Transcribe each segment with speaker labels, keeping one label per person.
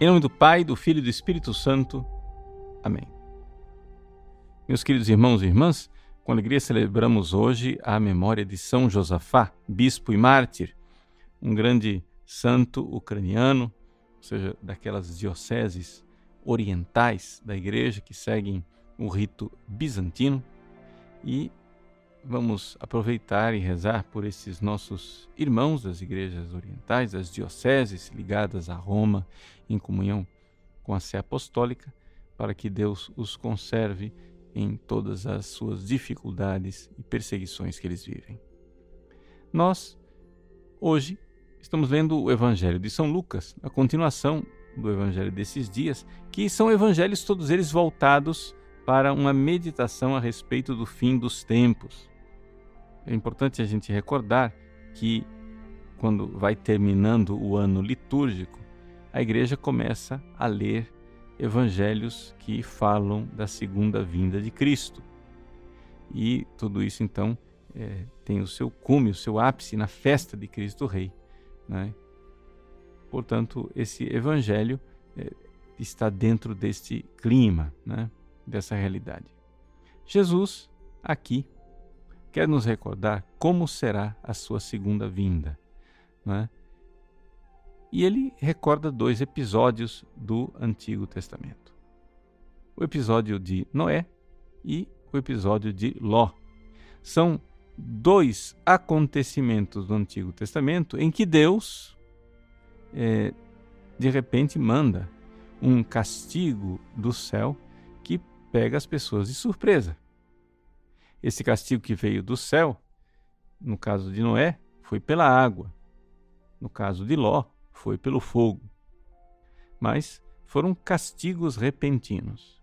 Speaker 1: Em nome do Pai, do Filho e do Espírito Santo. Amém. Meus queridos irmãos e irmãs, com alegria celebramos hoje a memória de São Josafá, bispo e mártir, um grande santo ucraniano, ou seja, daquelas dioceses orientais da igreja que seguem o rito bizantino. E vamos aproveitar e rezar por esses nossos irmãos das igrejas orientais, das dioceses ligadas a Roma, em comunhão com a Sé Apostólica, para que Deus os conserve em todas as suas dificuldades e perseguições que eles vivem. Nós, hoje, estamos lendo o Evangelho de São Lucas, a continuação do Evangelho desses dias, que são evangelhos todos eles voltados para uma meditação a respeito do fim dos tempos. É importante a gente recordar que, quando vai terminando o ano litúrgico, a igreja começa a ler evangelhos que falam da segunda vinda de Cristo. E tudo isso, então, é, tem o seu cume, o seu ápice na festa de Cristo Rei. Né? Portanto, esse evangelho é, está dentro deste clima. Né? dessa realidade. Jesus, aqui, quer nos recordar como será a sua segunda vinda. Né? E ele recorda dois episódios do Antigo Testamento: o episódio de Noé e o episódio de Ló. São dois acontecimentos do Antigo Testamento em que Deus, é, de repente, manda um castigo do céu pega as pessoas de surpresa. Esse castigo que veio do céu, no caso de Noé, foi pela água. No caso de Ló, foi pelo fogo. Mas foram castigos repentinos.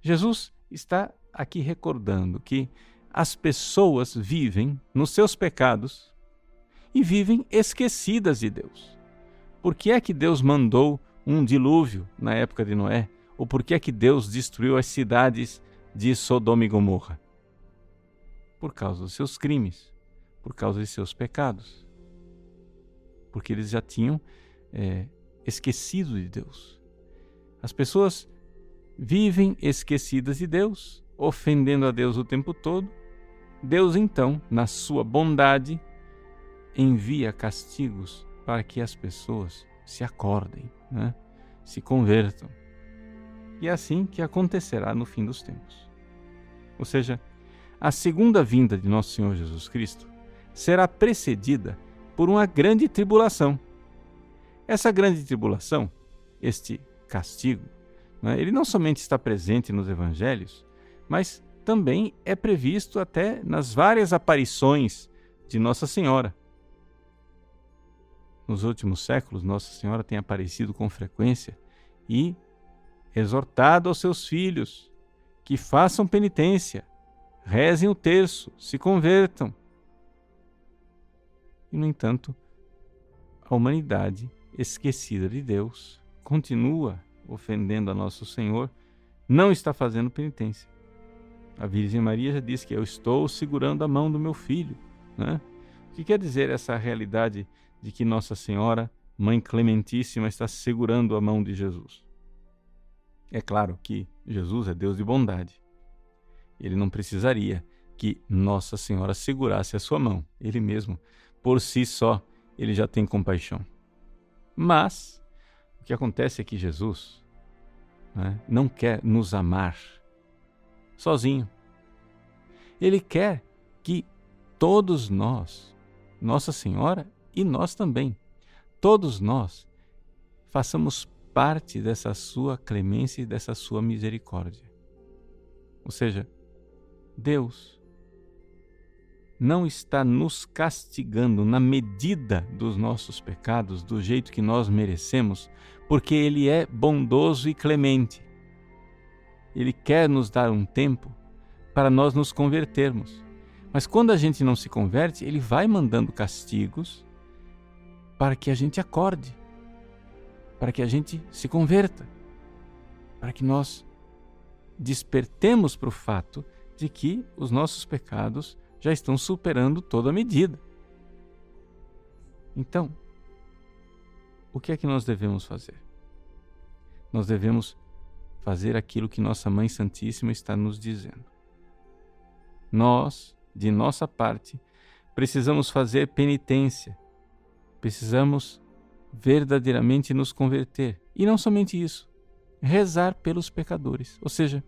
Speaker 1: Jesus está aqui recordando que as pessoas vivem nos seus pecados e vivem esquecidas de Deus. Por que é que Deus mandou um dilúvio na época de Noé? ou por que é que Deus destruiu as cidades de Sodoma e Gomorra? Por causa dos seus crimes, por causa de seus pecados. Porque eles já tinham é, esquecido de Deus. As pessoas vivem esquecidas de Deus, ofendendo a Deus o tempo todo. Deus, então, na sua bondade, envia castigos para que as pessoas se acordem, né? se convertam e é assim que acontecerá no fim dos tempos. Ou seja, a segunda vinda de nosso Senhor Jesus Cristo será precedida por uma grande tribulação. Essa grande tribulação, este castigo, né, ele não somente está presente nos evangelhos, mas também é previsto até nas várias aparições de Nossa Senhora. Nos últimos séculos, Nossa Senhora tem aparecido com frequência e exortado aos seus filhos que façam penitência, rezem o terço, se convertam. E, no entanto, a humanidade, esquecida de Deus, continua ofendendo a nosso Senhor, não está fazendo penitência. A Virgem Maria já disse que eu estou segurando a mão do meu filho. Né? O que quer dizer essa realidade de que Nossa Senhora, Mãe Clementíssima, está segurando a mão de Jesus? É claro que Jesus é Deus de bondade. Ele não precisaria que Nossa Senhora segurasse a sua mão. Ele mesmo, por si só, ele já tem compaixão. Mas o que acontece é que Jesus né, não quer nos amar sozinho. Ele quer que todos nós, Nossa Senhora e nós também, todos nós, façamos parte dessa sua clemência e dessa sua misericórdia. Ou seja, Deus não está nos castigando na medida dos nossos pecados, do jeito que nós merecemos, porque Ele é bondoso e clemente. Ele quer nos dar um tempo para nós nos convertermos. Mas quando a gente não se converte, Ele vai mandando castigos para que a gente acorde para que a gente se converta, para que nós despertemos para o fato de que os nossos pecados já estão superando toda medida. Então, o que é que nós devemos fazer? nós devemos fazer aquilo que nossa Mãe Santíssima está nos dizendo. Nós, de nossa parte, precisamos fazer penitência, precisamos verdadeiramente nos converter. E não somente isso, rezar pelos pecadores. Ou seja,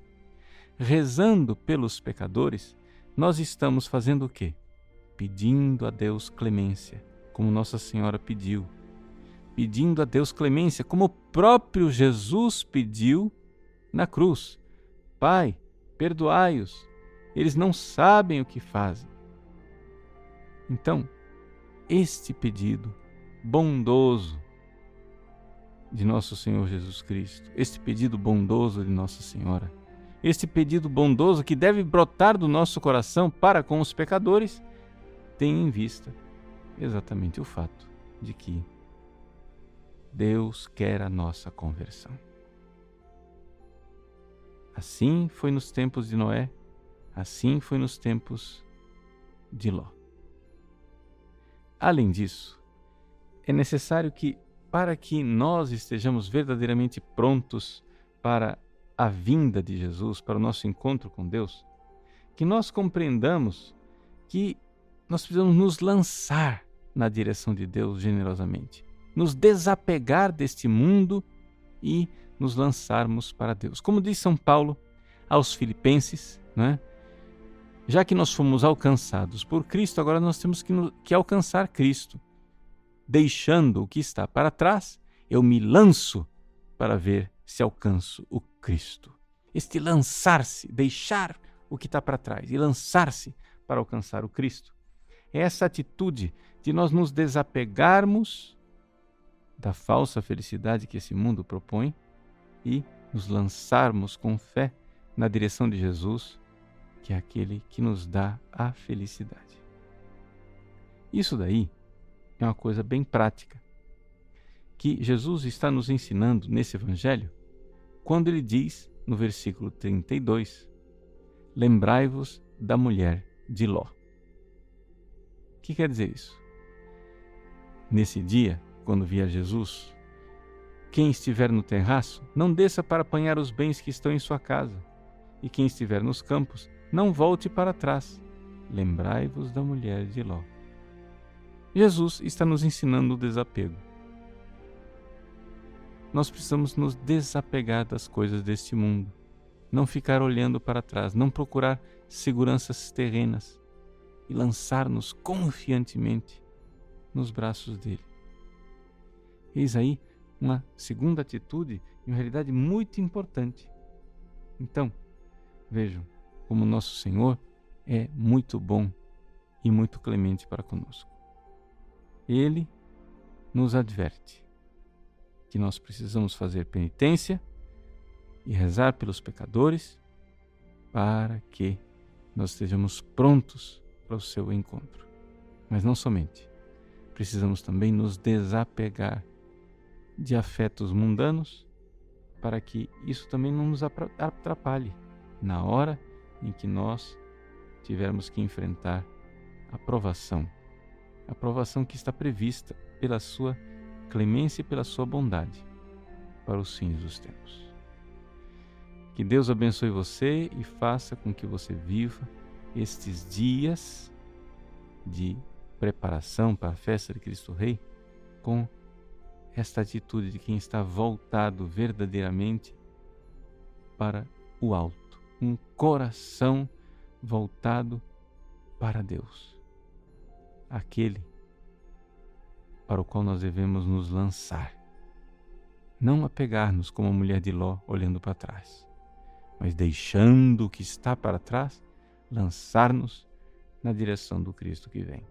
Speaker 1: rezando pelos pecadores, nós estamos fazendo o quê? Pedindo a Deus clemência, como Nossa Senhora pediu. Pedindo a Deus clemência, como o próprio Jesus pediu na cruz. Pai, perdoai-os, eles não sabem o que fazem. Então, este pedido bondoso de nosso Senhor Jesus Cristo, este pedido bondoso de Nossa Senhora, este pedido bondoso que deve brotar do nosso coração para com os pecadores, tem em vista exatamente o fato de que Deus quer a nossa conversão. Assim foi nos tempos de Noé, assim foi nos tempos de Ló. Além disso, é necessário que, para que nós estejamos verdadeiramente prontos para a vinda de Jesus, para o nosso encontro com Deus, que nós compreendamos que nós precisamos nos lançar na direção de Deus generosamente, nos desapegar deste mundo e nos lançarmos para Deus. Como diz São Paulo aos Filipenses, né? já que nós fomos alcançados por Cristo, agora nós temos que, que alcançar Cristo. Deixando o que está para trás, eu me lanço para ver se alcanço o Cristo. Este lançar-se, deixar o que está para trás e lançar-se para alcançar o Cristo. É essa atitude de nós nos desapegarmos da falsa felicidade que esse mundo propõe e nos lançarmos com fé na direção de Jesus, que é aquele que nos dá a felicidade. Isso daí é uma coisa bem prática que Jesus está nos ensinando nesse evangelho quando ele diz no versículo 32: Lembrai-vos da mulher de Ló. O que quer dizer isso? Nesse dia, quando vier Jesus, quem estiver no terraço, não desça para apanhar os bens que estão em sua casa, e quem estiver nos campos, não volte para trás. Lembrai-vos da mulher de Ló. Jesus está nos ensinando o desapego nós precisamos nos desapegar das coisas deste mundo, não ficar olhando para trás, não procurar seguranças terrenas e lançar-nos confiantemente nos braços dele. Eis aí uma segunda atitude, em realidade muito importante. Então, vejam como nosso Senhor é muito bom e muito clemente para conosco. Ele nos adverte que nós precisamos fazer penitência e rezar pelos pecadores para que nós estejamos prontos para o seu encontro. Mas não somente, precisamos também nos desapegar de afetos mundanos para que isso também não nos atrapalhe na hora em que nós tivermos que enfrentar a provação, a provação que está prevista pela sua clemência e pela sua bondade para os fins dos tempos. Que Deus abençoe você e faça com que você viva estes dias de preparação para a festa de Cristo Rei com esta atitude de quem está voltado verdadeiramente para o alto, um coração voltado para Deus, aquele para o qual nós devemos nos lançar. Não apegar-nos como a mulher de Ló olhando para trás, mas deixando o que está para trás, lançar-nos na direção do Cristo que vem.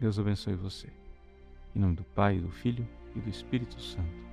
Speaker 1: Deus abençoe você. Em nome do Pai, do Filho e do Espírito Santo.